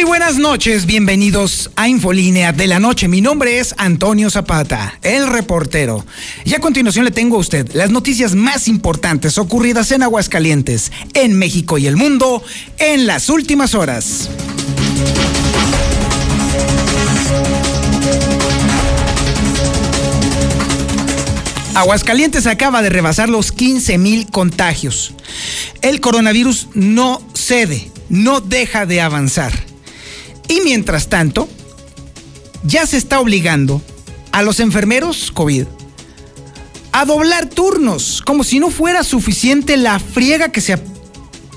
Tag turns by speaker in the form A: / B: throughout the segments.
A: Muy buenas noches, bienvenidos a Infolínea de la Noche. Mi nombre es Antonio Zapata, el reportero. Y a continuación le tengo a usted las noticias más importantes ocurridas en Aguascalientes, en México y el mundo en las últimas horas. Aguascalientes acaba de rebasar los 15 mil contagios. El coronavirus no cede, no deja de avanzar. Y mientras tanto, ya se está obligando a los enfermeros COVID a doblar turnos, como si no fuera suficiente la friega que se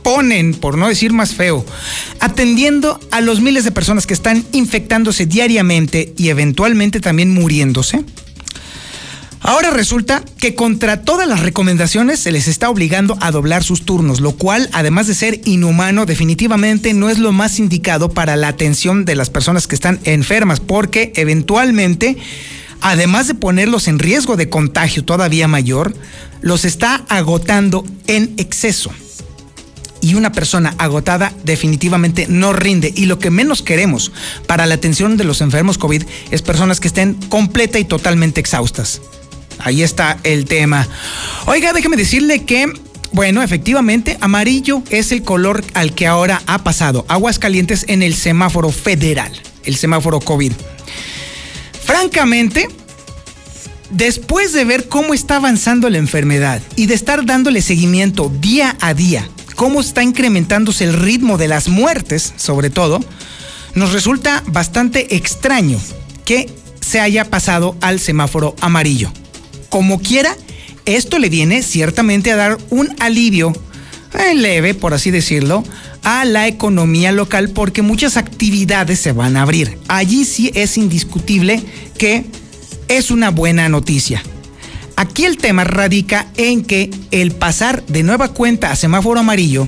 A: ponen, por no decir más feo, atendiendo a los miles de personas que están infectándose diariamente y eventualmente también muriéndose. Ahora resulta que contra todas las recomendaciones se les está obligando a doblar sus turnos, lo cual, además de ser inhumano, definitivamente no es lo más indicado para la atención de las personas que están enfermas, porque eventualmente, además de ponerlos en riesgo de contagio todavía mayor, los está agotando en exceso. Y una persona agotada definitivamente no rinde. Y lo que menos queremos para la atención de los enfermos COVID es personas que estén completa y totalmente exhaustas. Ahí está el tema. Oiga, déjeme decirle que bueno, efectivamente, amarillo es el color al que ahora ha pasado Aguas Calientes en el semáforo federal, el semáforo COVID. Francamente, después de ver cómo está avanzando la enfermedad y de estar dándole seguimiento día a día, cómo está incrementándose el ritmo de las muertes, sobre todo, nos resulta bastante extraño que se haya pasado al semáforo amarillo como quiera, esto le viene ciertamente a dar un alivio eh, leve, por así decirlo, a la economía local porque muchas actividades se van a abrir. Allí sí es indiscutible que es una buena noticia. Aquí el tema radica en que el pasar de nueva cuenta a semáforo amarillo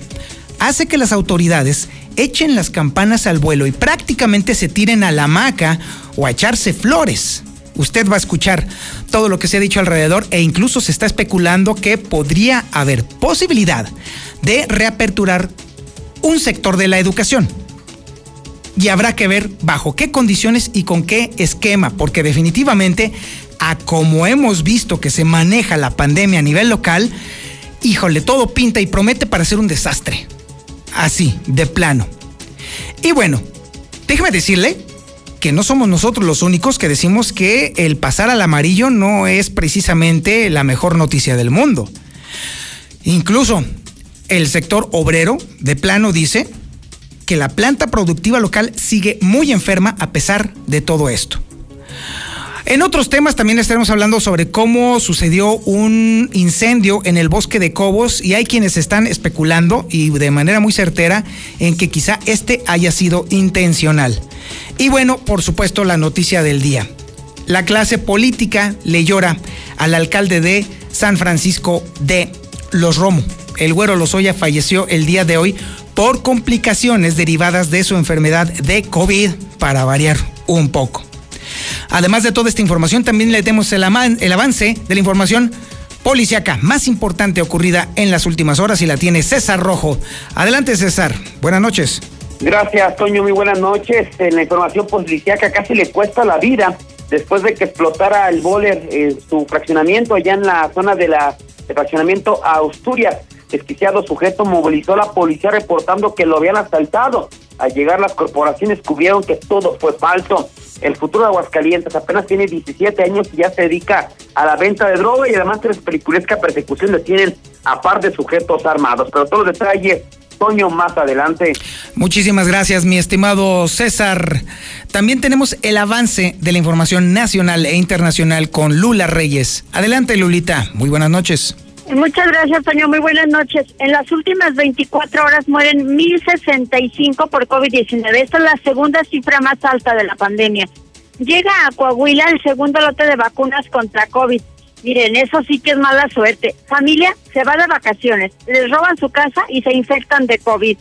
A: hace que las autoridades echen las campanas al vuelo y prácticamente se tiren a la hamaca o a echarse flores usted va a escuchar todo lo que se ha dicho alrededor e incluso se está especulando que podría haber posibilidad de reaperturar un sector de la educación. Y habrá que ver bajo qué condiciones y con qué esquema, porque definitivamente, a como hemos visto que se maneja la pandemia a nivel local, híjole, todo pinta y promete para ser un desastre. Así, de plano. Y bueno, déjeme decirle que no somos nosotros los únicos que decimos que el pasar al amarillo no es precisamente la mejor noticia del mundo. Incluso el sector obrero de plano dice que la planta productiva local sigue muy enferma a pesar de todo esto. En otros temas también estaremos hablando sobre cómo sucedió un incendio en el bosque de Cobos y hay quienes están especulando y de manera muy certera en que quizá este haya sido intencional. Y bueno, por supuesto, la noticia del día. La clase política le llora al alcalde de San Francisco de Los Romo. El güero Lozoya falleció el día de hoy por complicaciones derivadas de su enfermedad de COVID, para variar un poco. Además de toda esta información, también le tenemos el, avance de la información policiaca más importante ocurrida en las últimas horas y la tiene César Rojo. Adelante, César. Buenas noches.
B: Gracias, Toño. Muy buenas noches. La información policiaca casi le cuesta la vida después de que explotara el bóler en su fraccionamiento allá en la zona de la de fraccionamiento Asturias. Desquiciado sujeto movilizó a la policía reportando que lo habían asaltado. Al llegar las corporaciones cubrieron que todo fue falso. El futuro de Aguascalientes apenas tiene 17 años y ya se dedica a la venta de droga y además tres peliculesca persecución le tienen a par de sujetos armados. Pero todos los detalles Toño más adelante.
A: Muchísimas gracias, mi estimado César. También tenemos el avance de la información nacional e internacional con Lula Reyes. Adelante, Lulita. Muy buenas noches.
C: Muchas gracias, Toño. Muy buenas noches. En las últimas 24 horas mueren 1.065 por COVID-19. Esta es la segunda cifra más alta de la pandemia. Llega a Coahuila el segundo lote de vacunas contra COVID. Miren, eso sí que es mala suerte. Familia se va de vacaciones, les roban su casa y se infectan de COVID.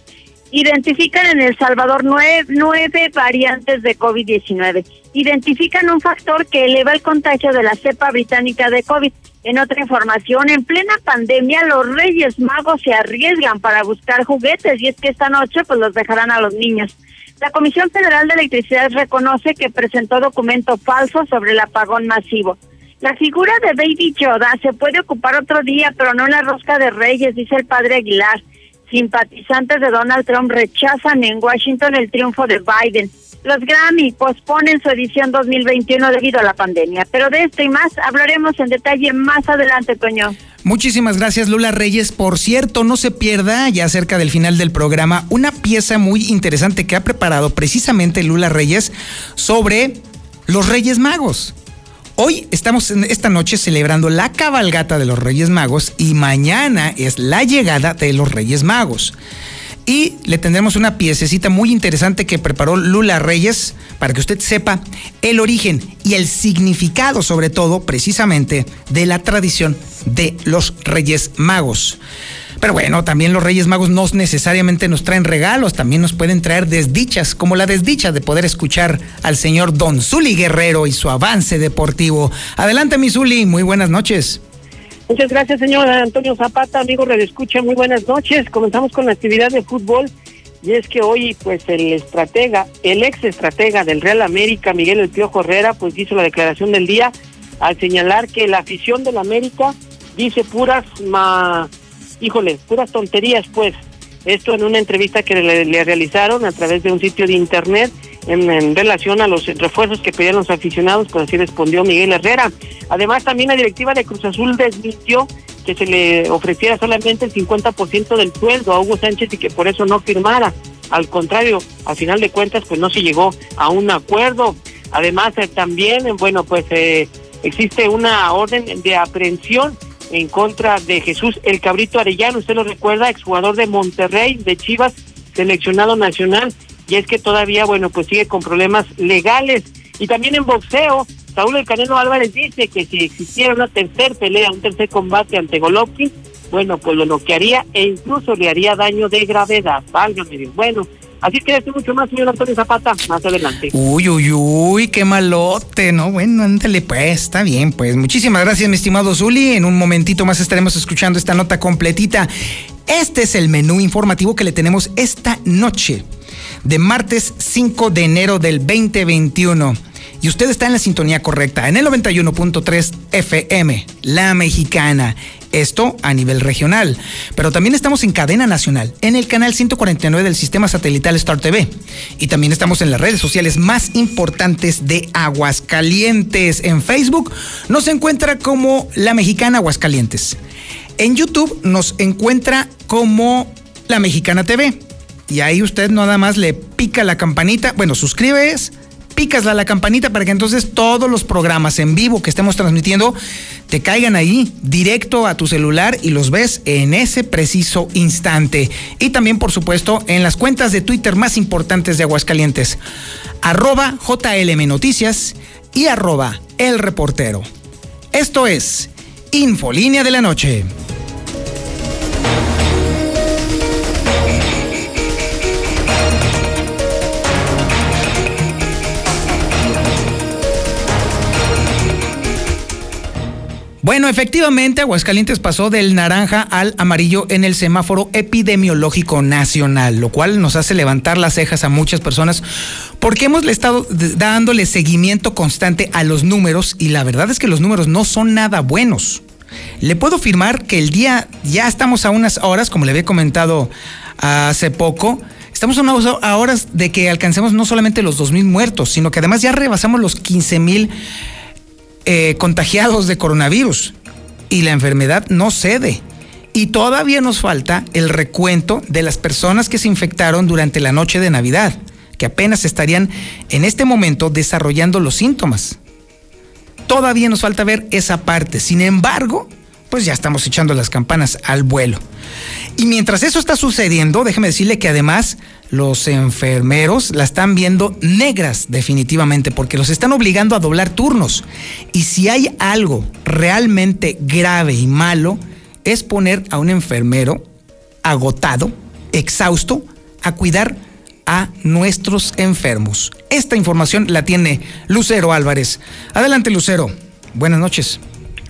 C: Identifican en El Salvador nueve, nueve variantes de COVID-19. Identifican un factor que eleva el contagio de la cepa británica de COVID. En otra información, en plena pandemia, los Reyes Magos se arriesgan para buscar juguetes y es que esta noche pues los dejarán a los niños. La Comisión Federal de Electricidad reconoce que presentó documento falso sobre el apagón masivo. La figura de Baby Yoda se puede ocupar otro día, pero no en la rosca de Reyes, dice el padre Aguilar. Simpatizantes de Donald Trump rechazan en Washington el triunfo de Biden. Los Grammy posponen su edición 2021 debido a la pandemia. Pero de esto y más hablaremos en detalle más adelante, Toño.
A: Muchísimas gracias, Lula Reyes. Por cierto, no se pierda, ya cerca del final del programa, una pieza muy interesante que ha preparado precisamente Lula Reyes sobre los Reyes Magos. Hoy estamos en esta noche celebrando la cabalgata de los Reyes Magos y mañana es la llegada de los Reyes Magos. Y le tendremos una piececita muy interesante que preparó Lula Reyes para que usted sepa el origen y el significado, sobre todo, precisamente, de la tradición de los Reyes Magos. Pero bueno, también los Reyes Magos no necesariamente nos traen regalos, también nos pueden traer desdichas, como la desdicha de poder escuchar al señor Don Zuli Guerrero y su avance deportivo. Adelante, mi Zuli, muy buenas noches.
D: Muchas gracias, señor Antonio Zapata, amigo Radio Escucha, muy buenas noches. Comenzamos con la actividad de fútbol y es que hoy, pues, el estratega, el ex estratega del Real América, Miguel El Piojo Herrera, pues hizo la declaración del día al señalar que la afición del América dice puras, ma, híjole, puras tonterías, pues. Esto en una entrevista que le, realizaron a través de un sitio de internet en, relación a los refuerzos que pedían los aficionados, pues así respondió Miguel Herrera. Además, también la directiva de Cruz Azul desmintió que se le ofreciera solamente el 50% del sueldo a Hugo Sánchez y que por eso no firmara. Al contrario, al final de cuentas, pues no se llegó a un acuerdo. Además, eh, también, bueno, pues eh, existe una orden de aprehensión en contra de Jesús El Cabrito Arellano, usted lo recuerda, exjugador de Monterrey, de Chivas, seleccionado nacional, y es que todavía, bueno, pues sigue con problemas legales. Y también en boxeo, Saúl El Canelo Álvarez dice que si existiera una tercera pelea, un tercer combate ante Golovkin, bueno, pues lo bloquearía e incluso le haría daño de gravedad. Válgame Dios. Bueno, Así que estoy mucho más, señor Antonio Zapata, más adelante.
A: Uy, uy, uy, qué malote, ¿no? Bueno, ándale, pues, está bien, pues. Muchísimas gracias, mi estimado Zuli. En un momentito más estaremos escuchando esta nota completita. Este es el menú informativo que le tenemos esta noche, de martes 5 de enero del 2021 y usted está en la sintonía correcta, en el 91.3 FM, La Mexicana. Esto a nivel regional. Pero también estamos en cadena nacional, en el canal 149 del sistema satelital Star TV. Y también estamos en las redes sociales más importantes de Aguascalientes. En Facebook nos encuentra como La Mexicana Aguascalientes. En YouTube nos encuentra como La Mexicana TV. Y ahí usted nada más le pica la campanita, bueno, suscribes picas la, la campanita para que entonces todos los programas en vivo que estemos transmitiendo te caigan ahí directo a tu celular y los ves en ese preciso instante. Y también, por supuesto, en las cuentas de Twitter más importantes de Aguascalientes, arroba JLM Noticias y arroba El Reportero. Esto es Infolínea de la Noche. Bueno, efectivamente, Aguascalientes pasó del naranja al amarillo en el semáforo epidemiológico nacional, lo cual nos hace levantar las cejas a muchas personas porque hemos estado dándole seguimiento constante a los números y la verdad es que los números no son nada buenos. Le puedo afirmar que el día ya estamos a unas horas, como le había comentado hace poco, estamos a horas de que alcancemos no solamente los 2.000 muertos, sino que además ya rebasamos los 15.000 eh, contagiados de coronavirus y la enfermedad no cede. Y todavía nos falta el recuento de las personas que se infectaron durante la noche de Navidad, que apenas estarían en este momento desarrollando los síntomas. Todavía nos falta ver esa parte. Sin embargo, pues ya estamos echando las campanas al vuelo. Y mientras eso está sucediendo, déjeme decirle que además los enfermeros la están viendo negras definitivamente porque los están obligando a doblar turnos. Y si hay algo realmente grave y malo, es poner a un enfermero agotado, exhausto, a cuidar a nuestros enfermos. Esta información la tiene Lucero Álvarez. Adelante, Lucero. Buenas noches.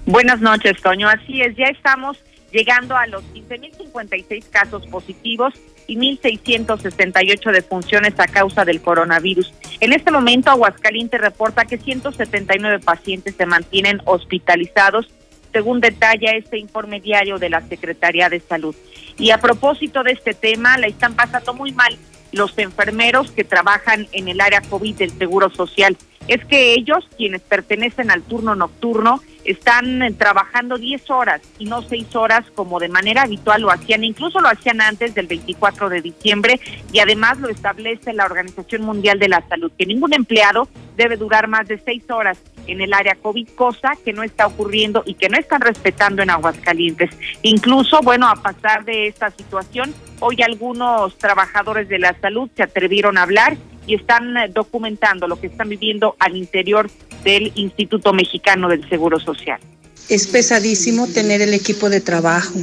E: Buenas noches, Toño. Así es, ya estamos llegando a los 15.056 casos positivos y 1.668 defunciones a causa del coronavirus. En este momento, Aguascalientes reporta que 179 pacientes se mantienen hospitalizados, según detalla este informe diario de la Secretaría de Salud. Y a propósito de este tema, la están pasando muy mal los enfermeros que trabajan en el área COVID del Seguro Social. Es que ellos, quienes pertenecen al turno nocturno, están eh, trabajando 10 horas y no 6 horas como de manera habitual lo hacían, incluso lo hacían antes del 24 de diciembre y además lo establece la Organización Mundial de la Salud, que ningún empleado debe durar más de 6 horas en el área COVID, cosa que no está ocurriendo y que no están respetando en Aguascalientes. Incluso, bueno, a pasar de esta situación, hoy algunos trabajadores de la salud se atrevieron a hablar y están eh, documentando lo que están viviendo al interior del Instituto Mexicano del Seguro Social.
F: Es pesadísimo tener el equipo de trabajo.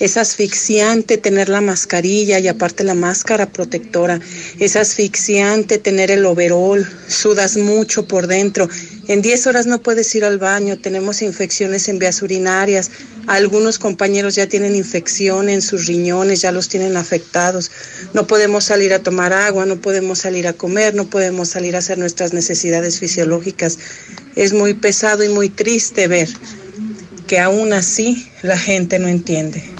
F: Es asfixiante tener la mascarilla y aparte la máscara protectora. Es asfixiante tener el overol. Sudas mucho por dentro. En 10 horas no puedes ir al baño. Tenemos infecciones en vías urinarias. Algunos compañeros ya tienen infección en sus riñones, ya los tienen afectados. No podemos salir a tomar agua, no podemos salir a comer, no podemos salir a hacer nuestras necesidades fisiológicas. Es muy pesado y muy triste ver que aún así la gente no entiende.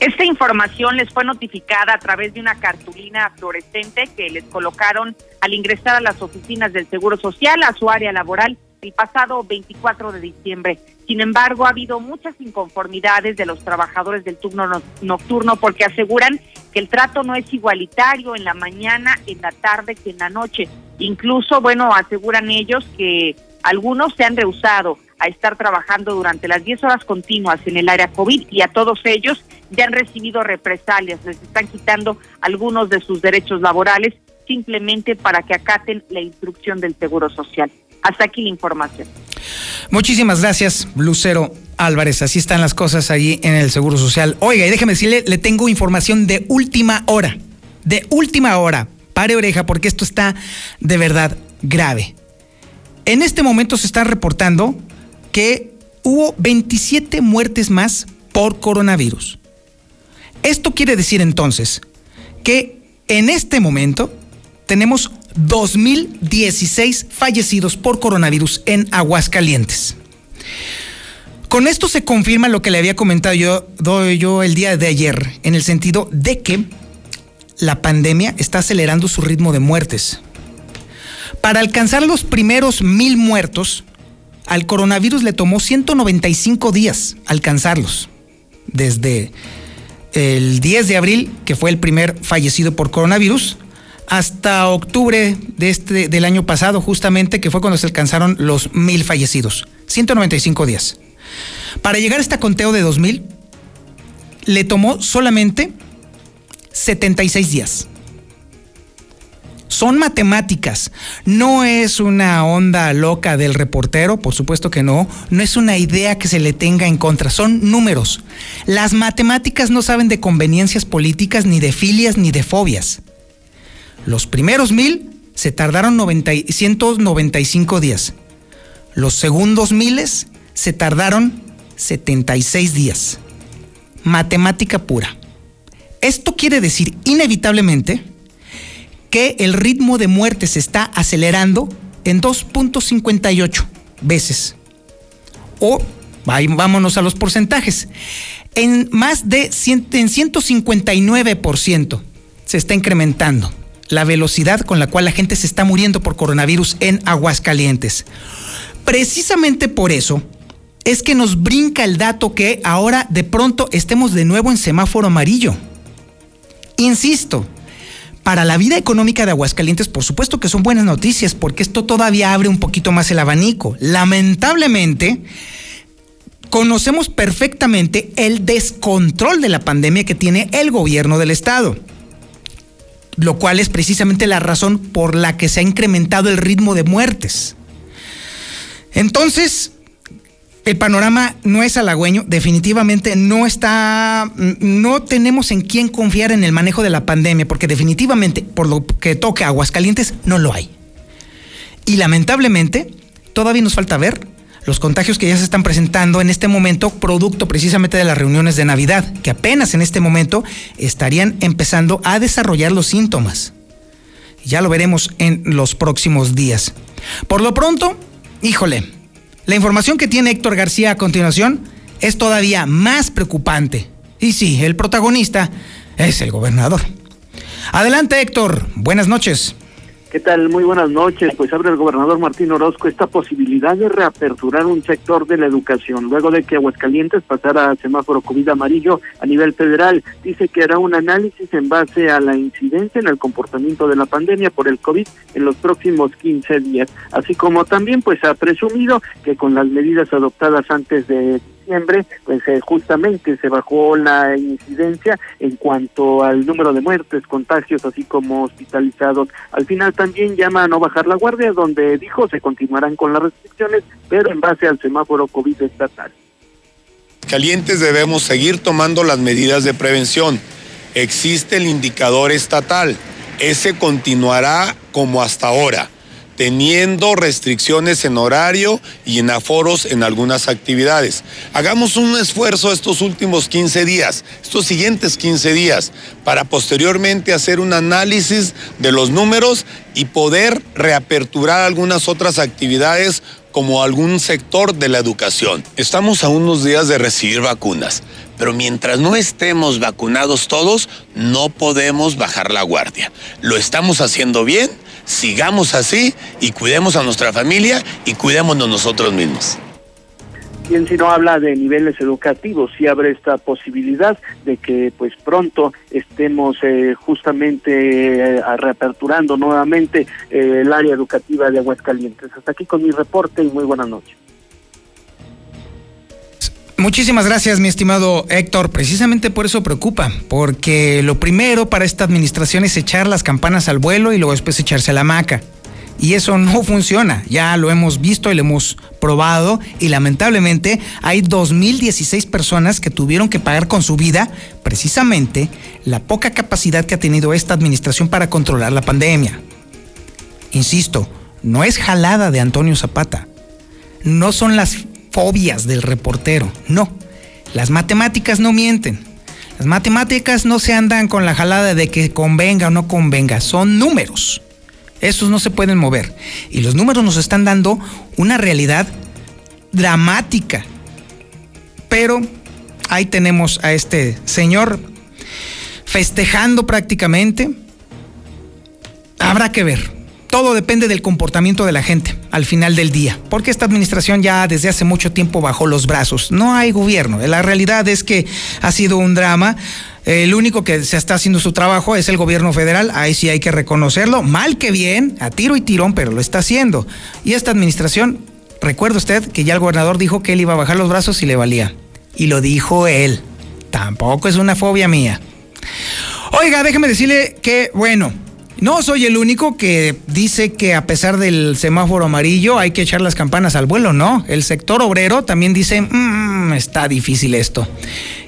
E: Esta información les fue notificada a través de una cartulina fluorescente que les colocaron al ingresar a las oficinas del Seguro Social, a su área laboral, el pasado 24 de diciembre. Sin embargo, ha habido muchas inconformidades de los trabajadores del turno nocturno porque aseguran que el trato no es igualitario en la mañana, en la tarde que en la noche. Incluso, bueno, aseguran ellos que algunos se han rehusado a estar trabajando durante las 10 horas continuas en el área COVID y a todos ellos ya han recibido represalias, les están quitando algunos de sus derechos laborales simplemente para que acaten la instrucción del Seguro Social. Hasta aquí la información.
A: Muchísimas gracias, Lucero Álvarez. Así están las cosas allí en el Seguro Social. Oiga, y déjeme decirle, le tengo información de última hora. De última hora. Pare oreja, porque esto está de verdad grave. En este momento se está reportando que hubo 27 muertes más por coronavirus. Esto quiere decir entonces que en este momento tenemos 2.016 fallecidos por coronavirus en Aguascalientes. Con esto se confirma lo que le había comentado yo, yo el día de ayer, en el sentido de que la pandemia está acelerando su ritmo de muertes. Para alcanzar los primeros mil muertos, al coronavirus le tomó 195 días alcanzarlos. Desde el 10 de abril, que fue el primer fallecido por coronavirus, hasta octubre de este, del año pasado, justamente, que fue cuando se alcanzaron los mil fallecidos. 195 días. Para llegar a este conteo de 2000, le tomó solamente 76 días. Son matemáticas, no es una onda loca del reportero, por supuesto que no, no es una idea que se le tenga en contra, son números. Las matemáticas no saben de conveniencias políticas, ni de filias, ni de fobias. Los primeros mil se tardaron 195 días. Los segundos miles se tardaron 76 días. Matemática pura. Esto quiere decir inevitablemente que el ritmo de muerte se está acelerando en 2.58 veces. O vámonos a los porcentajes. En más de en 159% se está incrementando la velocidad con la cual la gente se está muriendo por coronavirus en Aguascalientes. Precisamente por eso es que nos brinca el dato que ahora de pronto estemos de nuevo en semáforo amarillo. Insisto, para la vida económica de Aguascalientes, por supuesto que son buenas noticias, porque esto todavía abre un poquito más el abanico. Lamentablemente, conocemos perfectamente el descontrol de la pandemia que tiene el gobierno del estado, lo cual es precisamente la razón por la que se ha incrementado el ritmo de muertes. Entonces, el panorama no es halagüeño, definitivamente no está, no tenemos en quién confiar en el manejo de la pandemia, porque definitivamente, por lo que toca Aguascalientes, no lo hay. Y lamentablemente, todavía nos falta ver los contagios que ya se están presentando en este momento, producto precisamente de las reuniones de Navidad, que apenas en este momento estarían empezando a desarrollar los síntomas. Ya lo veremos en los próximos días. Por lo pronto, híjole, la información que tiene Héctor García a continuación es todavía más preocupante. Y sí, el protagonista es el gobernador. Adelante Héctor, buenas noches.
G: ¿Qué tal? Muy buenas noches. Pues abre el gobernador Martín Orozco esta posibilidad de reaperturar un sector de la educación. Luego de que Aguascalientes pasara a semáforo COVID amarillo a nivel federal, dice que hará un análisis en base a la incidencia en el comportamiento de la pandemia por el COVID en los próximos 15 días. Así como también pues ha presumido que con las medidas adoptadas antes de pues eh, justamente se bajó la incidencia en cuanto al número de muertes, contagios, así como hospitalizados. Al final también llama a no bajar la guardia, donde dijo se continuarán con las restricciones, pero en base al semáforo COVID estatal.
H: Calientes debemos seguir tomando las medidas de prevención. Existe el indicador estatal. Ese continuará como hasta ahora teniendo restricciones en horario y en aforos en algunas actividades. Hagamos un esfuerzo estos últimos 15 días, estos siguientes 15 días, para posteriormente hacer un análisis de los números y poder reaperturar algunas otras actividades como algún sector de la educación. Estamos a unos días de recibir vacunas, pero mientras no estemos vacunados todos, no podemos bajar la guardia. Lo estamos haciendo bien sigamos así y cuidemos a nuestra familia y cuidémonos nosotros mismos.
G: Bien, si no habla de niveles educativos, sí abre esta posibilidad de que pues pronto estemos eh, justamente eh, reaperturando nuevamente eh, el área educativa de Aguascalientes. Hasta aquí con mi reporte y muy buenas noches.
A: Muchísimas gracias, mi estimado Héctor. Precisamente por eso preocupa, porque lo primero para esta administración es echar las campanas al vuelo y luego después echarse a la maca. Y eso no funciona, ya lo hemos visto y lo hemos probado y lamentablemente hay 2.016 personas que tuvieron que pagar con su vida precisamente la poca capacidad que ha tenido esta administración para controlar la pandemia. Insisto, no es jalada de Antonio Zapata, no son las fobias del reportero. No, las matemáticas no mienten. Las matemáticas no se andan con la jalada de que convenga o no convenga, son números. Esos no se pueden mover. Y los números nos están dando una realidad dramática. Pero ahí tenemos a este señor festejando prácticamente. Habrá que ver todo depende del comportamiento de la gente al final del día, porque esta administración ya desde hace mucho tiempo bajó los brazos. No hay gobierno. La realidad es que ha sido un drama. El único que se está haciendo su trabajo es el gobierno federal, ahí sí hay que reconocerlo, mal que bien, a tiro y tirón, pero lo está haciendo. Y esta administración, recuerda usted que ya el gobernador dijo que él iba a bajar los brazos y le valía. Y lo dijo él. Tampoco es una fobia mía. Oiga, déjeme decirle que, bueno, no soy el único que dice que a pesar del semáforo amarillo hay que echar las campanas al vuelo, no. El sector obrero también dice, mmm, está difícil esto.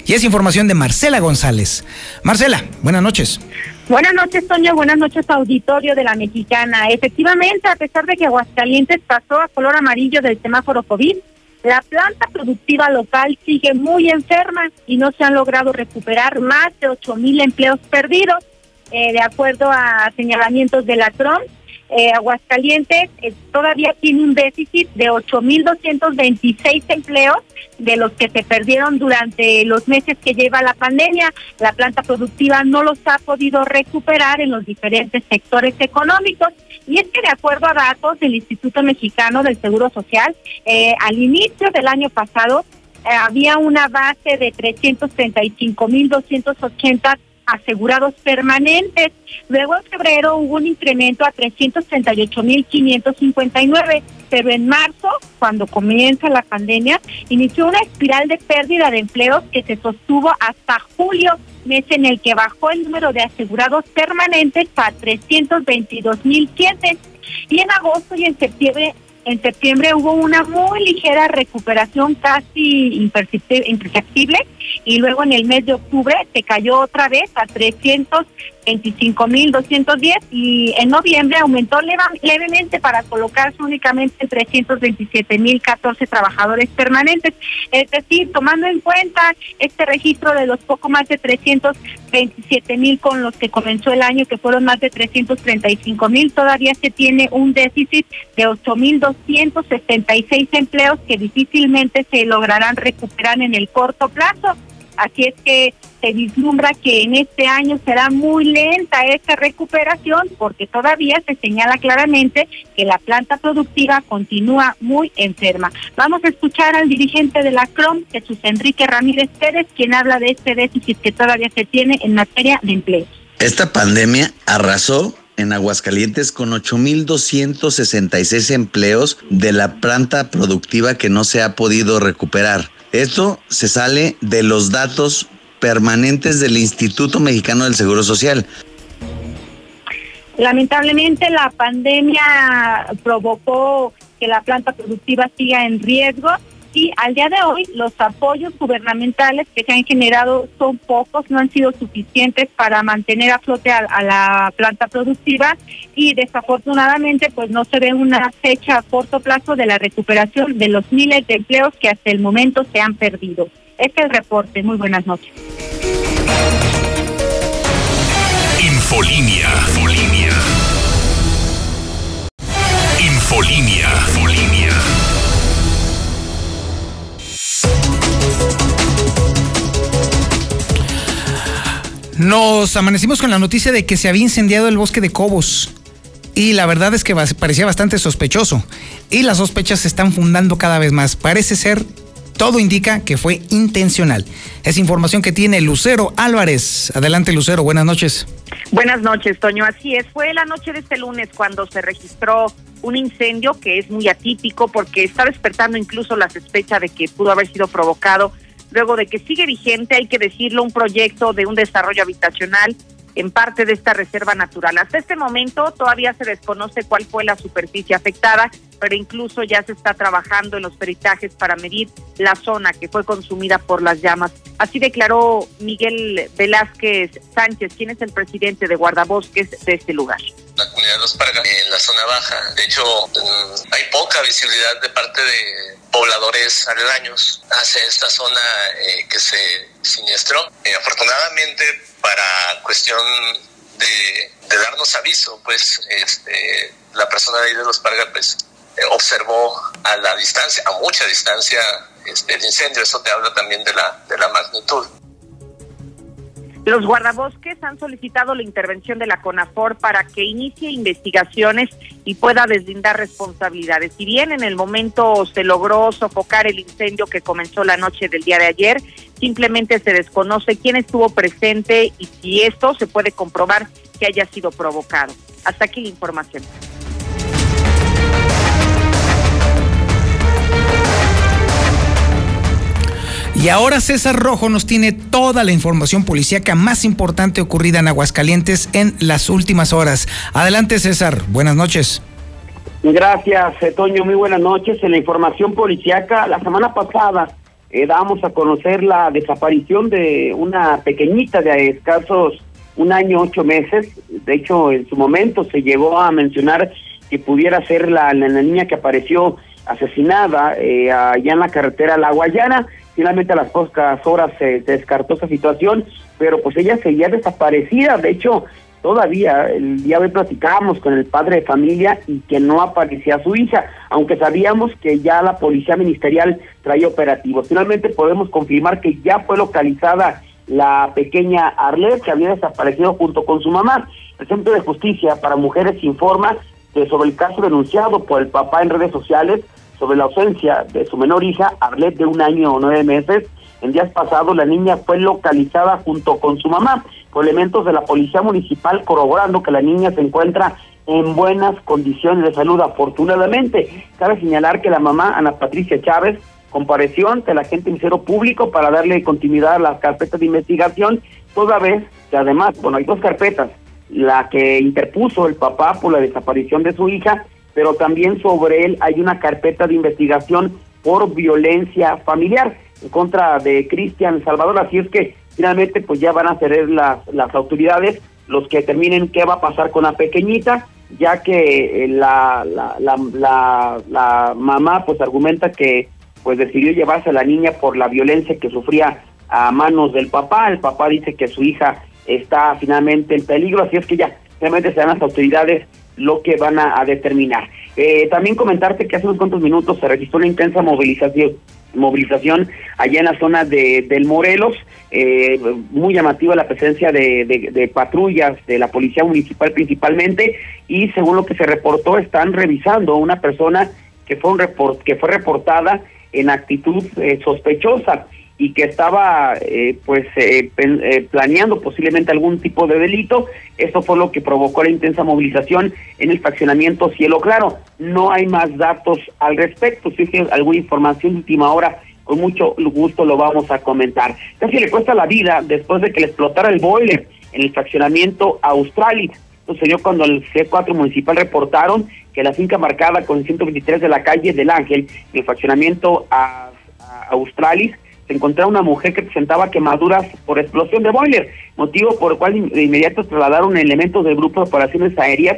A: Y es información de Marcela González. Marcela, buenas noches.
I: Buenas noches, Toño. Buenas noches, auditorio de la Mexicana. Efectivamente, a pesar de que Aguascalientes pasó a color amarillo del semáforo COVID, la planta productiva local sigue muy enferma y no se han logrado recuperar más de 8 mil empleos perdidos. Eh, de acuerdo a señalamientos de la TRON, eh, Aguascalientes eh, todavía tiene un déficit de 8.226 empleos de los que se perdieron durante los meses que lleva la pandemia. La planta productiva no los ha podido recuperar en los diferentes sectores económicos. Y es que de acuerdo a datos del Instituto Mexicano del Seguro Social, al inicio del año pasado había una base de 335.280 asegurados permanentes. Luego en febrero hubo un incremento a 338.559, pero en marzo cuando comienza la pandemia, inició una espiral de pérdida de empleos que se sostuvo hasta julio, mes en el que bajó el número de asegurados permanentes a 322 mil clientes. Y en agosto y en septiembre en septiembre hubo una muy ligera recuperación casi imperceptible y luego en el mes de octubre se cayó otra vez a 300 25.210 y en noviembre aumentó levemente para colocarse únicamente en 327.014 trabajadores permanentes. Es decir, tomando en cuenta este registro de los poco más de 327.000 con los que comenzó el año, que fueron más de 335.000, todavía se tiene un déficit de 8.276 empleos que difícilmente se lograrán recuperar en el corto plazo. Así es que se vislumbra que en este año será muy lenta esta recuperación porque todavía se señala claramente que la planta productiva continúa muy enferma. Vamos a escuchar al dirigente de la CROM, Jesús Enrique Ramírez Pérez, quien habla de este déficit que todavía se tiene en materia de empleo.
J: Esta pandemia arrasó en Aguascalientes con 8.266 empleos de la planta productiva que no se ha podido recuperar. Esto se sale de los datos permanentes del Instituto Mexicano del Seguro Social.
I: Lamentablemente la pandemia provocó que la planta productiva siga en riesgo y al día de hoy los apoyos gubernamentales que se han generado son pocos, no han sido suficientes para mantener a flote a, la planta productiva y desafortunadamente pues no se ve una fecha a corto plazo de la recuperación de los miles de empleos que hasta el momento se han perdido. Este es el reporte. Muy buenas noches.
K: Infolinia. Infolinia. Infolinia. Infolinia.
A: Nos amanecimos con la noticia de que se había incendiado el bosque de Cobos. Y la verdad es que parecía bastante sospechoso. Y las sospechas se están fundando cada vez más. Parece ser, todo indica que fue intencional. Es información que tiene Lucero Álvarez. Adelante, Lucero, buenas noches.
E: Buenas noches, Toño. Así es, fue la noche de este lunes cuando se registró un incendio que es muy atípico porque está despertando incluso la sospecha de que pudo haber sido provocado luego de que sigue vigente, hay que decirlo, un proyecto de un desarrollo habitacional en parte de esta reserva natural. Hasta este momento todavía se desconoce cuál fue la superficie afectada, pero incluso ya se está trabajando en los peritajes para medir la zona que fue consumida por las llamas. Así declaró Miguel Velázquez Sánchez, quien es el presidente de guardabosques de este lugar.
L: La comunidad de Los Pargas en la zona baja, de hecho mm, hay poca visibilidad de parte de pobladores aledaños hacia esta zona eh, que se siniestró. Eh, afortunadamente, para cuestión de, darnos aviso, pues este, la persona de ahí de los Pargas pues, observó a la distancia, a mucha distancia, este, el incendio. Eso te habla también de la, de la magnitud.
E: Los guardabosques han solicitado la intervención de la CONAFOR para que inicie investigaciones y pueda deslindar responsabilidades. Si bien en el momento se logró sofocar el incendio que comenzó la noche del día de ayer, simplemente se desconoce quién estuvo presente y si esto se puede comprobar que haya sido provocado. Hasta aquí la información.
A: Y ahora César Rojo nos tiene toda la información policíaca más importante ocurrida en Aguascalientes en las últimas horas. Adelante César, buenas noches.
B: Gracias, Toño, muy buenas noches. En la información policíaca, la semana pasada eh, damos a conocer la desaparición de una pequeñita de escasos un año, ocho meses. De hecho, en su momento se llegó a mencionar que pudiera ser la, la, niña que apareció asesinada eh, allá en la carretera La Guayana. Finalmente a las pocas horas se, descartó esa situación, pero pues ella seguía desaparecida. De hecho, todavía el día de hoy platicábamos con el padre de familia y que no aparecía su hija, aunque sabíamos que ya la policía ministerial traía operativos. Finalmente podemos confirmar que ya fue localizada la pequeña Arlet, que había desaparecido junto con su mamá. El Centro de Justicia para Mujeres informa que sobre el caso denunciado por el papá en redes sociales, sobre la ausencia de su menor hija, Arlet, de un año o nueve meses, En días pasados la niña fue localizada junto con su mamá por elementos de la policía municipal corroborando que la niña se encuentra en buenas condiciones de salud afortunadamente. Cabe señalar que la mamá, Ana Patricia Chávez, compareció ante la agente Ministerio Público para darle continuidad a las carpetas de investigación, toda vez que además, bueno, hay dos carpetas, la que interpuso el papá por la desaparición de su hija, pero también sobre él hay una carpeta de investigación por violencia familiar en contra de Cristian Salvador, así es que finalmente pues ya van a ser las, las autoridades los que determinen qué va a pasar con la pequeñita, ya que eh, la, la, la, la, mamá pues argumenta que pues decidió llevarse a la niña por la violencia que sufría a manos del papá, el papá dice que su hija está finalmente en peligro, así es que ya realmente serán las autoridades lo que van a, determinar. Eh, también comentarte que hace unos cuantos minutos se registró una intensa movilización movilización allá en la zona de del Morelos, eh, muy llamativa la presencia de, de, patrullas de la policía municipal principalmente. Y según lo que se reportó están revisando una persona que fue un report, que fue reportada en actitud eh, sospechosa y que estaba eh, pues eh, eh, planeando posiblemente algún tipo de delito. Esto fue lo que provocó la intensa movilización en el fraccionamiento Cielo Claro. No hay más datos al respecto. Si hay alguna información de última hora, con mucho gusto lo vamos a comentar. Casi le cuesta la vida después de que le explotara el boiler en el fraccionamiento Australis. Sucedió cuando el C4 municipal reportaron que la finca marcada con el 123 de la calle del Ángel, en el fraccionamiento Australis, se encontraba una mujer que presentaba quemaduras por explosión de boiler, motivo por el cual de inmediato trasladaron elementos del grupo de operaciones aéreas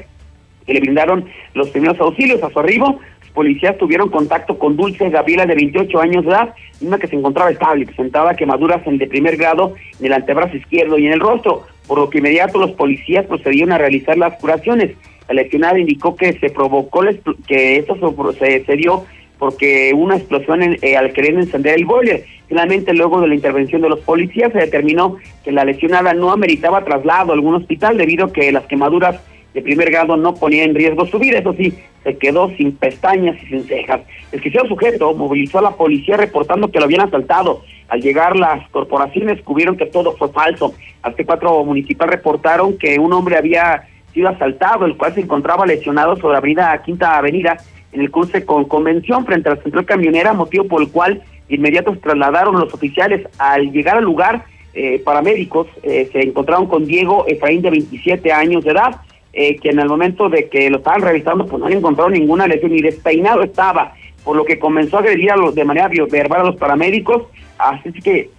B: que le brindaron los primeros auxilios. A su arribo, los policías tuvieron contacto con Dulce Gabriela, de 28 años de edad, una que se encontraba estable, presentaba quemaduras en de primer grado en el antebrazo izquierdo y en el rostro, por lo que inmediato los policías procedieron a realizar las curaciones. La lesionada indicó que se provocó, que esto se, se dio porque una explosión eh, al querer encender el boiler. Finalmente, luego de la intervención de los policías, se determinó que la lesionada no ameritaba traslado a algún hospital debido a que las quemaduras de primer grado no ponían en riesgo su vida. Eso sí, se quedó sin pestañas y sin cejas. El quisiera sujeto movilizó a la policía reportando que lo habían asaltado. Al llegar las corporaciones descubrieron que todo fue falso. Al C4 municipal reportaron que un hombre había sido asaltado, el cual se encontraba lesionado sobre la avenida Quinta Avenida en el cruce con Convención frente a la central camionera, motivo por el cual inmediato se trasladaron los oficiales. Al llegar al lugar, eh, paramédicos eh, se encontraron con Diego Efraín de 27 años de edad, eh, que en el momento de que lo estaban revisando, pues no han encontrado ninguna lesión, ni despeinado estaba, por lo que comenzó a agredir a los, de manera verbal a los paramédicos, así que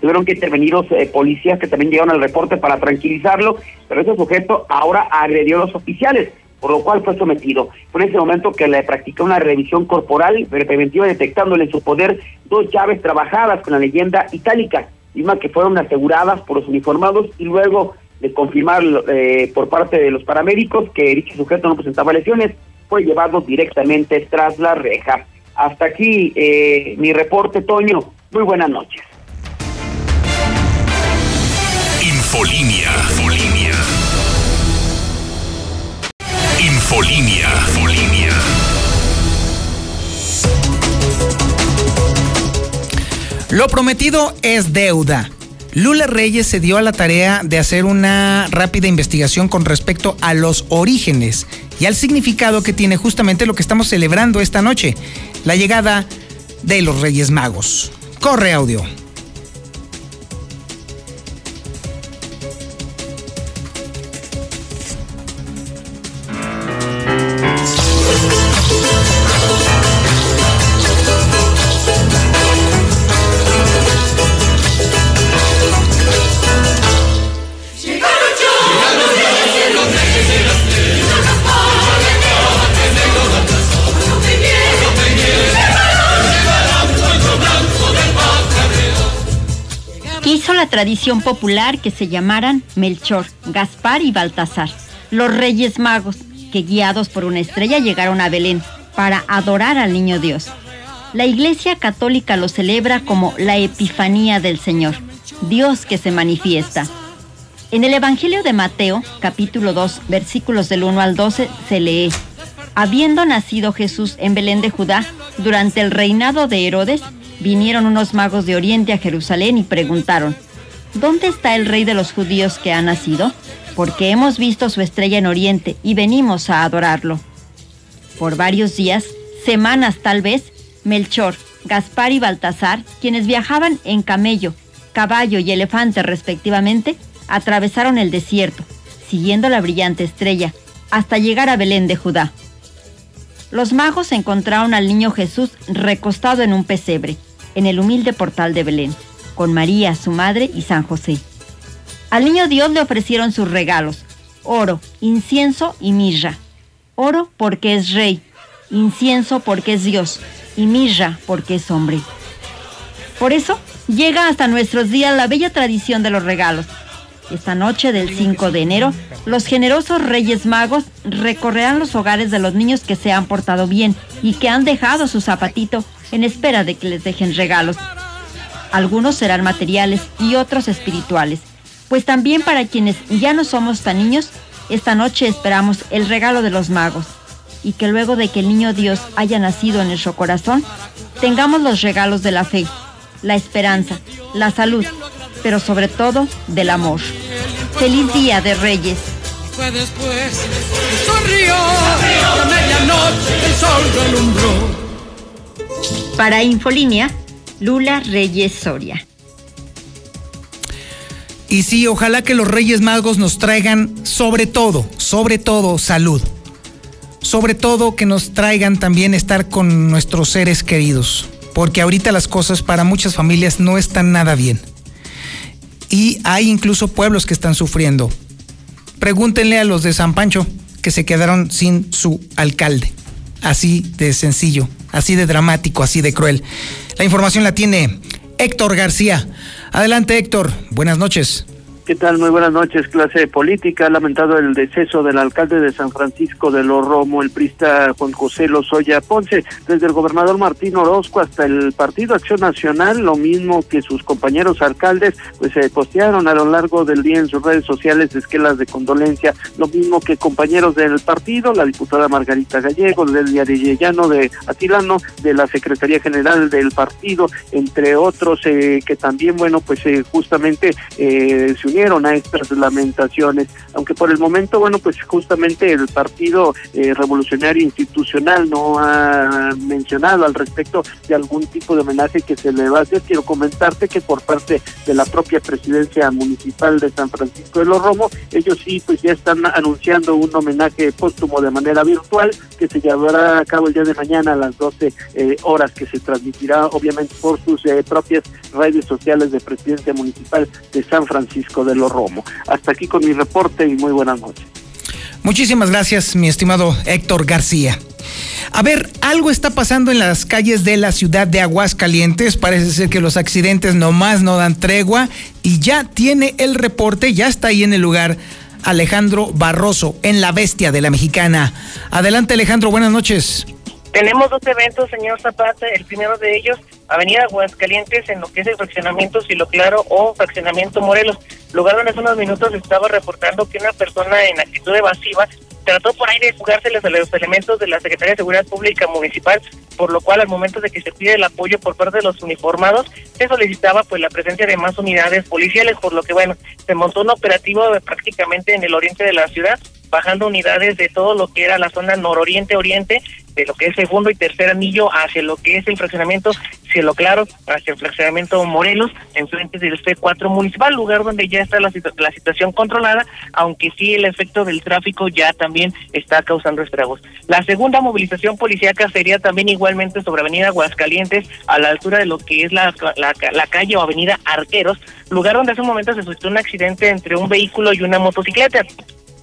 B: tuvieron que intervenir los eh, policías que también llegaron al reporte para tranquilizarlo, pero ese sujeto ahora agredió a los oficiales por lo cual fue sometido. Fue en ese momento que le practicó una revisión corporal preventiva detectándole en su poder dos llaves trabajadas con la leyenda itálica, mismas que fueron aseguradas por los uniformados y luego de confirmar eh, por parte de los paramédicos que dicho sujeto no presentaba lesiones, fue llevado directamente tras la reja. Hasta aquí eh, mi reporte, Toño. Muy buenas noches.
K: Infolinia. Infolinia. Infolinia. Infolinia.
A: Lo prometido es deuda. Lula Reyes se dio a la tarea de hacer una rápida investigación con respecto a los orígenes y al significado que tiene justamente lo que estamos celebrando esta noche, la llegada de los Reyes Magos. Corre audio.
M: Tradición popular que se llamaran Melchor, Gaspar y Baltasar, los Reyes Magos, que guiados por una estrella llegaron a Belén para adorar al Niño Dios. La Iglesia Católica lo celebra como la Epifanía del Señor, Dios que se manifiesta. En el Evangelio de Mateo, capítulo 2, versículos del 1 al 12, se lee, Habiendo nacido Jesús en Belén de Judá, durante el reinado de Herodes, Vinieron unos magos de Oriente a Jerusalén y preguntaron, ¿Dónde está el rey de los judíos que ha nacido? Porque hemos visto su estrella en Oriente y venimos a adorarlo. Por varios días, semanas tal vez, Melchor, Gaspar y Baltasar, quienes viajaban en camello, caballo y elefante respectivamente, atravesaron el desierto, siguiendo la brillante estrella, hasta llegar a Belén de Judá. Los magos encontraron al niño Jesús recostado en un pesebre, en el humilde portal de Belén, con María, su madre, y San José. Al niño Dios le ofrecieron sus regalos, oro, incienso y mirra. Oro porque es rey, incienso porque es Dios, y mirra porque es hombre. Por eso llega hasta nuestros días la bella tradición de los regalos. Esta noche del 5 de enero, los generosos Reyes Magos recorrerán los hogares de los niños que se han portado bien y que han dejado su zapatito en espera de que les dejen regalos. Algunos serán materiales y otros espirituales, pues también para quienes ya no somos tan niños, esta noche esperamos el regalo de los magos y que luego de que el niño Dios haya nacido en nuestro corazón, tengamos los regalos de la fe, la esperanza, la salud, pero sobre todo del amor. Feliz Día de Reyes.
N: Fue después, sonrió, a medianoche el sol relumbró.
M: Para Infolínea, Lula Reyes Soria.
A: Y sí, ojalá que los Reyes Magos nos traigan sobre todo, sobre todo salud. Sobre todo que nos traigan también estar con nuestros seres queridos. Porque ahorita las cosas para muchas familias no están nada bien. Y hay incluso pueblos que están sufriendo. Pregúntenle a los de San Pancho que se quedaron sin su alcalde. Así de sencillo, así de dramático, así de cruel. La información la tiene Héctor García. Adelante Héctor, buenas noches.
G: ¿Qué tal? Muy buenas noches, clase política. Ha lamentado el deceso del alcalde de San Francisco de los Romo, el prista Juan José Lozoya Ponce. Desde el gobernador Martín Orozco hasta el Partido Acción Nacional, lo mismo que sus compañeros alcaldes, pues se postearon a lo largo del día en sus redes sociales esquelas de condolencia, lo mismo que compañeros del partido, la diputada Margarita Gallego, del Diarillano de Atilano, de la Secretaría General del partido, entre otros eh, que también, bueno, pues eh, justamente eh, se unieron a estas lamentaciones, aunque por el momento, bueno, pues justamente el Partido eh, Revolucionario Institucional no ha mencionado al respecto de algún tipo de homenaje que se le va a hacer. Quiero comentarte que por parte de la propia presidencia municipal de San Francisco de los Romos, ellos sí, pues ya están anunciando un homenaje póstumo de manera virtual que se llevará a cabo el día de mañana a las 12 eh, horas, que se transmitirá obviamente por sus eh, propias redes sociales de presidencia municipal de San Francisco de los Romo. Hasta aquí con mi reporte y muy buenas noches.
A: Muchísimas gracias, mi estimado Héctor García. A ver, algo está pasando en las calles de la ciudad de Aguascalientes. Parece ser que los accidentes nomás no dan tregua y ya tiene el reporte, ya está ahí en el lugar Alejandro Barroso, en La Bestia de la Mexicana. Adelante Alejandro, buenas noches.
O: Tenemos dos eventos, señor Zapata. El primero de ellos, Avenida Aguascalientes, en lo que es el fraccionamiento Silo Claro o fraccionamiento Morelos, lugar donde hace unos minutos estaba reportando que una persona en actitud evasiva trató por ahí de jugárseles a los elementos de la Secretaría de Seguridad Pública Municipal, por lo cual al momento de que se pide el apoyo por parte de los uniformados, se solicitaba pues la presencia de más unidades policiales, por lo que bueno, se montó un operativo prácticamente en el oriente de la ciudad, bajando unidades de todo lo que era la zona nororiente-oriente, de lo que es segundo y tercer anillo hacia lo que es el fraccionamiento Cielo Claro, hacia el fraccionamiento Morelos, enfrente del C4 municipal, lugar donde ya está la, situ- la situación controlada, aunque sí el efecto del tráfico ya también está causando estragos. La segunda movilización policíaca sería también igualmente sobre Avenida Aguascalientes, a la altura de lo que es la, la, la calle o Avenida Arqueros, lugar donde hace un momento se suscitó un accidente entre un vehículo y una motocicleta.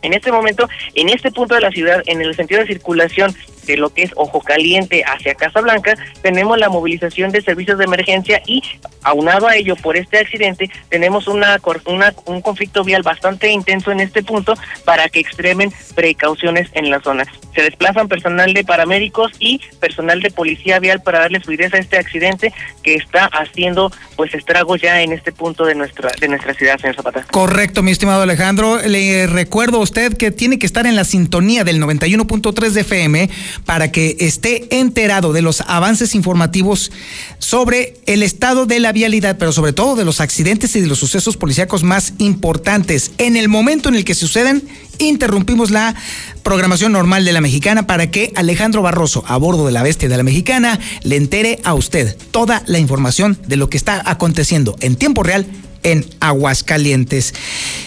O: En este momento, en este punto de la ciudad, en el sentido de circulación de lo que es Ojo Caliente hacia Casablanca, tenemos la movilización de servicios de emergencia y aunado a ello por este accidente, tenemos una, una un conflicto vial bastante intenso en este punto para que extremen precauciones en la zona. Se desplazan personal de paramédicos y personal de policía vial para darle fluidez a este accidente que está haciendo pues estragos ya en este punto de nuestra de nuestra ciudad, señor Zapata.
A: Correcto, mi estimado Alejandro. Le recuerdo a usted que tiene que estar en la sintonía del 91.3 de FM para que esté enterado de los avances informativos sobre el estado de la vialidad, pero sobre todo de los accidentes y de los sucesos policíacos más importantes. En el momento en el que suceden, interrumpimos la programación normal de la mexicana para que Alejandro Barroso, a bordo de la bestia de la mexicana, le entere a usted toda la información de lo que está aconteciendo en tiempo real en Aguascalientes.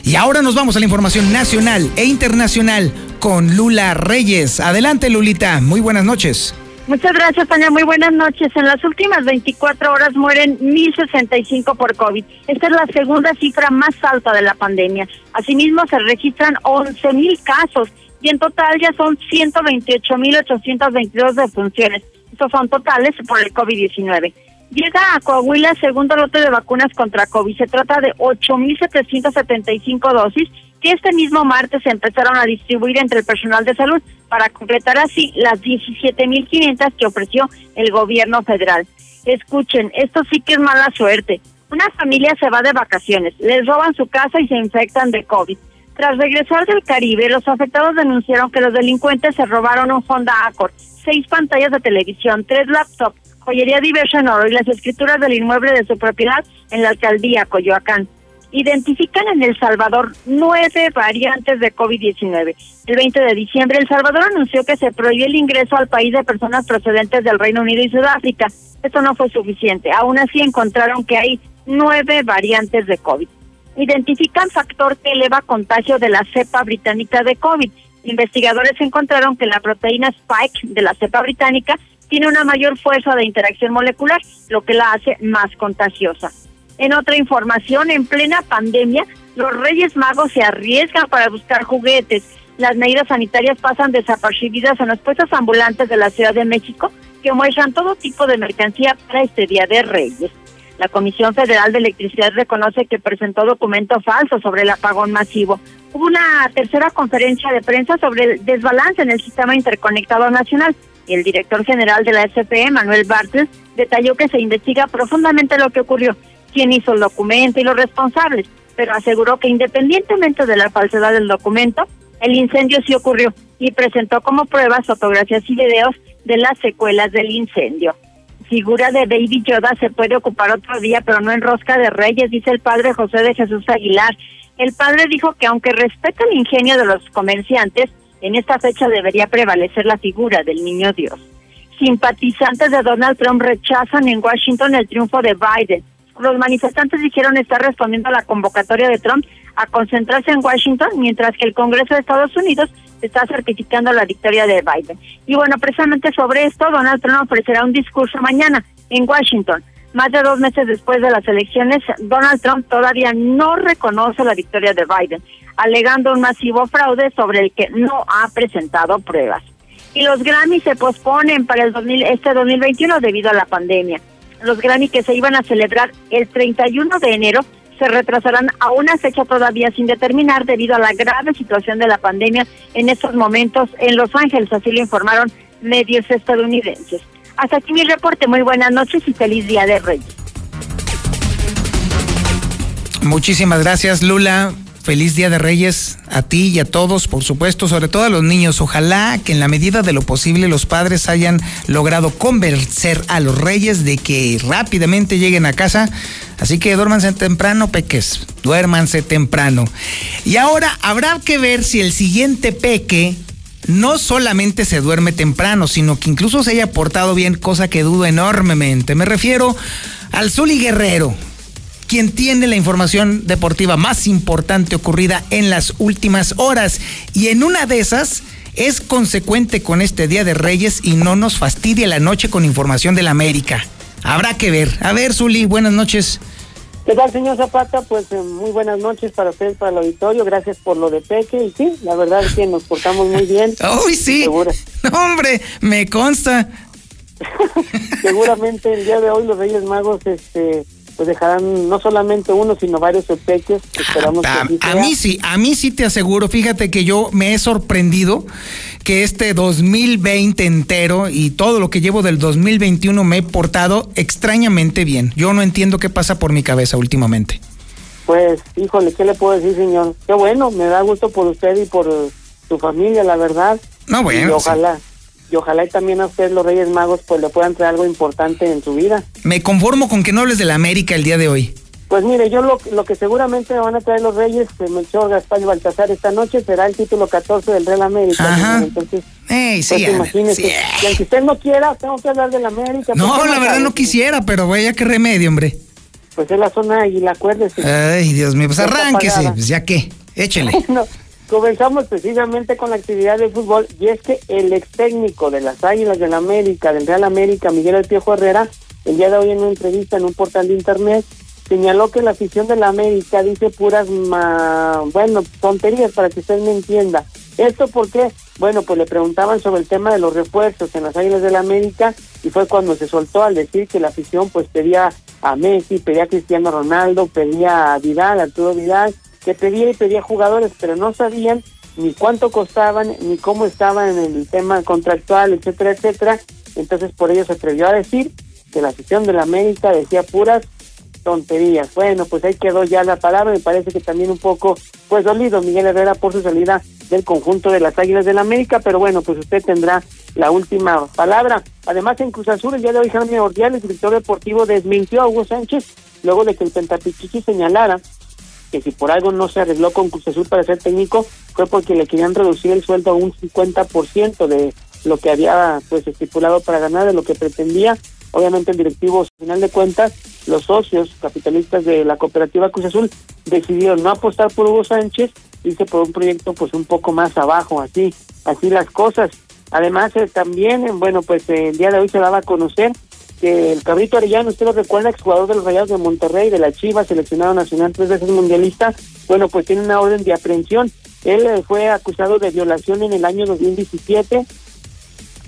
A: Y ahora nos vamos a la información nacional e internacional con Lula Reyes. Adelante, Lulita. Muy buenas noches.
C: Muchas gracias, Tania. Muy buenas noches. En las últimas 24 horas mueren 1.065 por COVID. Esta es la segunda cifra más alta de la pandemia. Asimismo, se registran 11.000 casos y en total ya son 128.822 defunciones. Estos son totales por el COVID-19. Llega a Coahuila segundo lote de vacunas contra COVID. Se trata de 8.775 dosis que este mismo martes se empezaron a distribuir entre el personal de salud para completar así las 17.500 que ofreció el gobierno federal. Escuchen, esto sí que es mala suerte. Una familia se va de vacaciones, les roban su casa y se infectan de COVID. Tras regresar del Caribe, los afectados denunciaron que los delincuentes se robaron un Honda Accord, seis pantallas de televisión, tres laptops, joyería diversa en oro y las escrituras del inmueble de su propiedad en la alcaldía Coyoacán. Identifican en El Salvador nueve variantes de COVID-19. El 20 de diciembre, El Salvador anunció que se prohibió el ingreso al país de personas procedentes del Reino Unido y Sudáfrica. Esto no fue suficiente. Aún así encontraron que hay nueve variantes de COVID. Identifican factor que eleva contagio de la cepa británica de COVID. Investigadores encontraron que la proteína spike de la cepa británica tiene una mayor fuerza de interacción molecular, lo que la hace más contagiosa. En otra información, en plena pandemia, los Reyes Magos se arriesgan para buscar juguetes. Las medidas sanitarias pasan desapercibidas en los puestos ambulantes de la Ciudad de México que muestran todo tipo de mercancía para este Día de Reyes. La Comisión Federal de Electricidad reconoce que presentó documento falso sobre el apagón masivo. Hubo una tercera conferencia de prensa sobre el desbalance en el sistema interconectado nacional el director general de la SPE, Manuel Bartles, detalló que se investiga profundamente lo que ocurrió, quién hizo el documento y los responsables, pero aseguró que independientemente de la falsedad del documento, el incendio sí ocurrió y presentó como pruebas fotografías y videos de las secuelas del incendio. Figura de Baby Yoda se puede ocupar otro día, pero no en rosca de reyes, dice el padre José de Jesús Aguilar. El padre dijo que aunque respeta el ingenio de los comerciantes, en esta fecha debería prevalecer la figura del niño Dios. Simpatizantes de Donald Trump rechazan en Washington el triunfo de Biden. Los manifestantes dijeron estar respondiendo a la convocatoria de Trump a concentrarse en Washington, mientras que el Congreso de Estados Unidos está certificando la victoria de Biden. Y bueno, precisamente sobre esto, Donald Trump ofrecerá un discurso mañana en Washington. Más de dos meses después de las elecciones, Donald Trump todavía no reconoce la victoria de Biden alegando un masivo fraude sobre el que no ha presentado pruebas. Y los Grammy se posponen para el 2000, este 2021 debido a la pandemia. Los Grammy que se iban a celebrar el 31 de enero se retrasarán a una fecha todavía sin determinar debido a la grave situación de la pandemia en estos momentos en Los Ángeles, así lo informaron medios estadounidenses. Hasta aquí mi reporte, muy buenas noches y feliz Día de Reyes.
A: Muchísimas gracias, Lula. Feliz Día de Reyes a ti y a todos, por supuesto, sobre todo a los niños. Ojalá que en la medida de lo posible los padres hayan logrado convencer a los reyes de que rápidamente lleguen a casa. Así que duérmanse temprano, peques. Duérmanse temprano. Y ahora habrá que ver si el siguiente peque no solamente se duerme temprano, sino que incluso se haya portado bien, cosa que dudo enormemente. Me refiero al Zuli Guerrero quien tiene la información deportiva más importante ocurrida en las últimas horas. Y en una de esas es consecuente con este Día de Reyes y no nos fastidie la noche con información de la América. Habrá que ver. A ver, Zuli, buenas noches.
D: ¿Qué tal, señor Zapata? Pues eh, muy buenas noches para ustedes, para el auditorio. Gracias por lo de Peque. Y sí, la verdad es que nos portamos muy bien.
A: ¡Uy, sí! hombre, me consta.
D: Seguramente el día de hoy los Reyes Magos este, pues dejarán no solamente uno, sino varios obsequios. Esperamos
A: a, que a mí sí, a mí sí te aseguro, fíjate que yo me he sorprendido que este 2020 entero y todo lo que llevo del 2021 me he portado extrañamente bien. Yo no entiendo qué pasa por mi cabeza últimamente.
D: Pues, híjole, ¿qué le puedo decir, señor? Qué bueno, me da gusto por usted y por su familia, la verdad.
A: No, bueno.
D: ojalá
P: y ojalá y también a usted los Reyes Magos pues le puedan traer algo importante en su vida.
A: Me conformo con que no hables de la América el día de hoy.
P: Pues mire, yo lo, lo que seguramente van a traer los Reyes, eh, Melchor, Gaspar y Baltasar esta noche será el título 14 del Real América.
A: Ajá.
P: Entonces,
A: Ey, sí,
P: pues imagínese.
A: sí.
P: Y aunque usted no quiera, tengo que hablar del América.
A: No,
P: ¿por qué
A: la verdad no quisiera, pero vaya qué remedio, hombre.
P: Pues es la zona y la acuérdese.
A: Ay, Dios mío, pues arránquese, pues ya qué, échele.
P: Bueno, comenzamos precisamente con la actividad de fútbol y es que el ex técnico de las Águilas del América, del Real América, Miguel El Piojo Herrera, el día de hoy en una entrevista en un portal de internet, señaló que la afición de la América dice puras, ma- bueno, tonterías para que usted me entienda. ¿Esto por qué? Bueno, pues le preguntaban sobre el tema de los refuerzos en las Águilas del América y fue cuando se soltó al decir que la afición pues pedía a Messi, pedía a Cristiano Ronaldo, pedía a Vidal, Arturo Vidal, que pedía y pedía jugadores, pero no sabían ni cuánto costaban, ni cómo estaban en el tema contractual, etcétera, etcétera. Entonces por ello se atrevió a decir que la afición de la América decía puras tonterías. Bueno, pues ahí quedó ya la palabra, me parece que también un poco, pues dolido Miguel Herrera por su salida del conjunto de las Águilas del América, pero bueno, pues usted tendrá la última palabra. Además, en Cruz Azul, el día de hoy, Jaime Ordiales, director deportivo, desmintió a Hugo Sánchez luego de que el Pentapichichi señalara que si por algo no se arregló con Cruz Azul para ser técnico, fue porque le querían reducir el sueldo a un 50% de lo que había pues estipulado para ganar, de lo que pretendía. Obviamente el directivo, al final de cuentas, los socios capitalistas de la cooperativa Cruz Azul decidieron no apostar por Hugo Sánchez, irse por un proyecto pues un poco más abajo, así, así las cosas. Además, eh, también, eh, bueno, pues eh, el día de hoy se daba a conocer que el Cabrito Arellano, usted lo recuerda, exjugador de los Rayados de Monterrey, de la Chivas, seleccionado nacional tres veces mundialista, bueno, pues tiene una orden de aprehensión. Él eh, fue acusado de violación en el año 2017,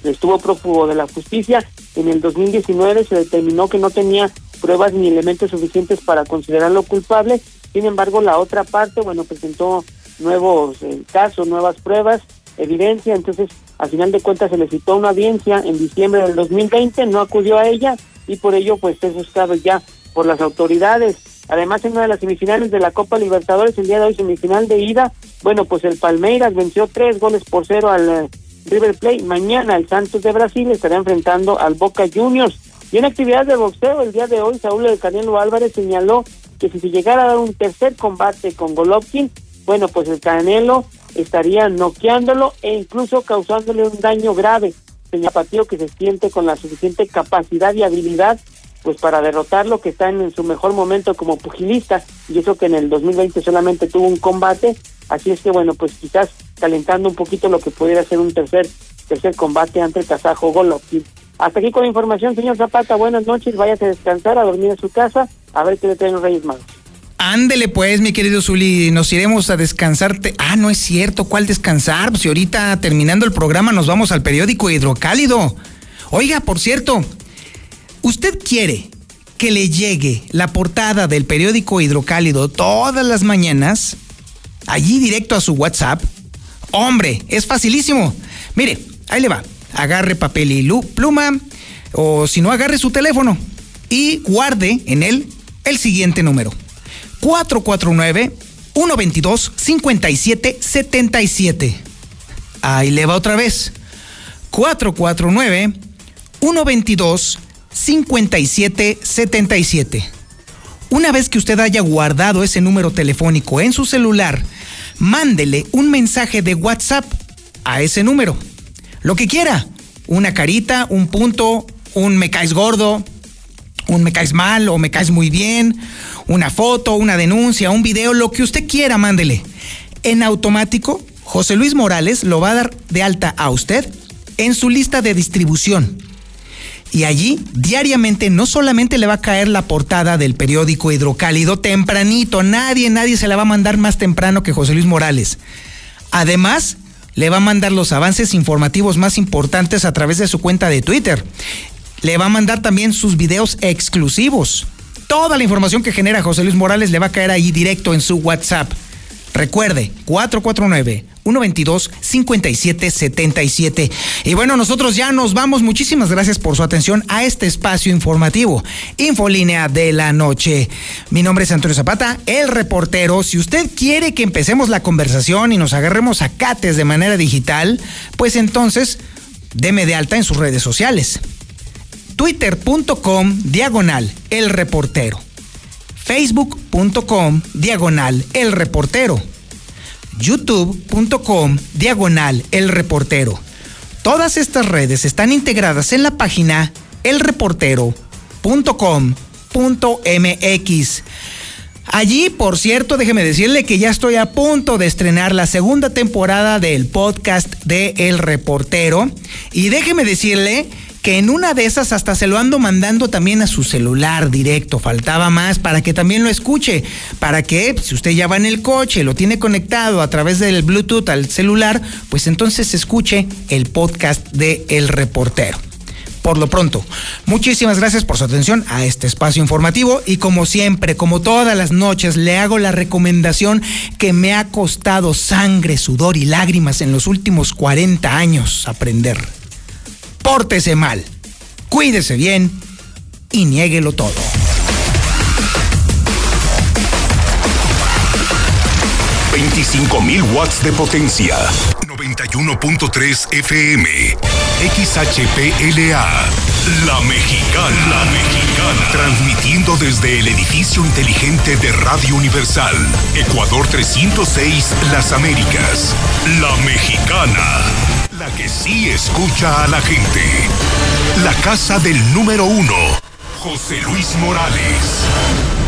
P: estuvo prófugo de la justicia. En el 2019 se determinó que no tenía pruebas ni elementos suficientes para considerarlo culpable. Sin embargo, la otra parte, bueno, presentó nuevos eh, casos, nuevas pruebas, evidencia. Entonces, al final de cuentas, se le citó una audiencia en diciembre del 2020, no acudió a ella y por ello, pues, es buscado ya por las autoridades. Además, en una de las semifinales de la Copa Libertadores, el día de hoy, semifinal de ida, bueno, pues el Palmeiras venció tres goles por cero al eh, River Plate. Mañana el Santos de Brasil estará enfrentando al Boca Juniors. Y en actividad de boxeo, el día de hoy, Saúl El Canelo Álvarez señaló que si se llegara a dar un tercer combate con Golovkin, bueno, pues el Canelo estaría noqueándolo e incluso causándole un daño grave. Señor Patío que se siente con la suficiente capacidad y habilidad pues para derrotarlo, que está en su mejor momento como pugilista, y eso que en el 2020 solamente tuvo un combate, así es que bueno, pues quizás calentando un poquito lo que pudiera ser un tercer tercer combate ante el kazajo Golovkin. Hasta aquí con la información, señor Zapata, buenas noches, váyase a descansar, a dormir en su casa, a ver qué le traen los Reyes Magos.
A: Ándele pues, mi querido Zuli, nos iremos a descansarte. Ah, no es cierto, ¿cuál descansar? Pues si ahorita terminando el programa nos vamos al periódico Hidrocálido. Oiga, por cierto, ¿usted quiere que le llegue la portada del periódico Hidrocálido todas las mañanas? Allí directo a su WhatsApp. Hombre, es facilísimo. Mire, ahí le va. Agarre papel y lu- pluma, o si no, agarre su teléfono y guarde en él el siguiente número. 449-122-5777. Ahí le va otra vez. 449-122-5777. Una vez que usted haya guardado ese número telefónico en su celular, mándele un mensaje de WhatsApp a ese número. Lo que quiera. Una carita, un punto, un me caes gordo, un me caes mal o me caes muy bien, una foto, una denuncia, un video, lo que usted quiera, mándele. En automático, José Luis Morales lo va a dar de alta a usted en su lista de distribución. Y allí, diariamente, no solamente le va a caer la portada del periódico Hidrocálido tempranito, nadie, nadie se la va a mandar más temprano que José Luis Morales. Además, le va a mandar los avances informativos más importantes a través de su cuenta de Twitter. Le va a mandar también sus videos exclusivos. Toda la información que genera José Luis Morales le va a caer ahí directo en su WhatsApp. Recuerde, 449-122-5777. Y bueno, nosotros ya nos vamos. Muchísimas gracias por su atención a este espacio informativo. Infolínea de la noche. Mi nombre es Antonio Zapata, el reportero. Si usted quiere que empecemos la conversación y nos agarremos a cates de manera digital, pues entonces deme de alta en sus redes sociales. Twitter.com diagonal el reportero. Facebook.com diagonal el reportero. YouTube.com diagonal el reportero. Todas estas redes están integradas en la página elreportero.com.mx. Allí, por cierto, déjeme decirle que ya estoy a punto de estrenar la segunda temporada del podcast de El Reportero. Y déjeme decirle que en una de esas hasta se lo ando mandando también a su celular directo. Faltaba más para que también lo escuche. Para que si usted ya va en el coche, lo tiene conectado a través del Bluetooth al celular, pues entonces escuche el podcast de El Reportero por lo pronto. Muchísimas gracias por su atención a este espacio informativo y como siempre, como todas las noches, le hago la recomendación que me ha costado sangre, sudor y lágrimas en los últimos 40 años aprender. Pórtese mal, cuídese bien y niéguelo todo.
K: 25.000 watts de potencia. 91.3 FM. XHPLA. La Mexicana. La Mexicana. Transmitiendo desde el edificio inteligente de Radio Universal. Ecuador 306, Las Américas. La Mexicana. La que sí escucha a la gente. La casa del número uno. José Luis Morales.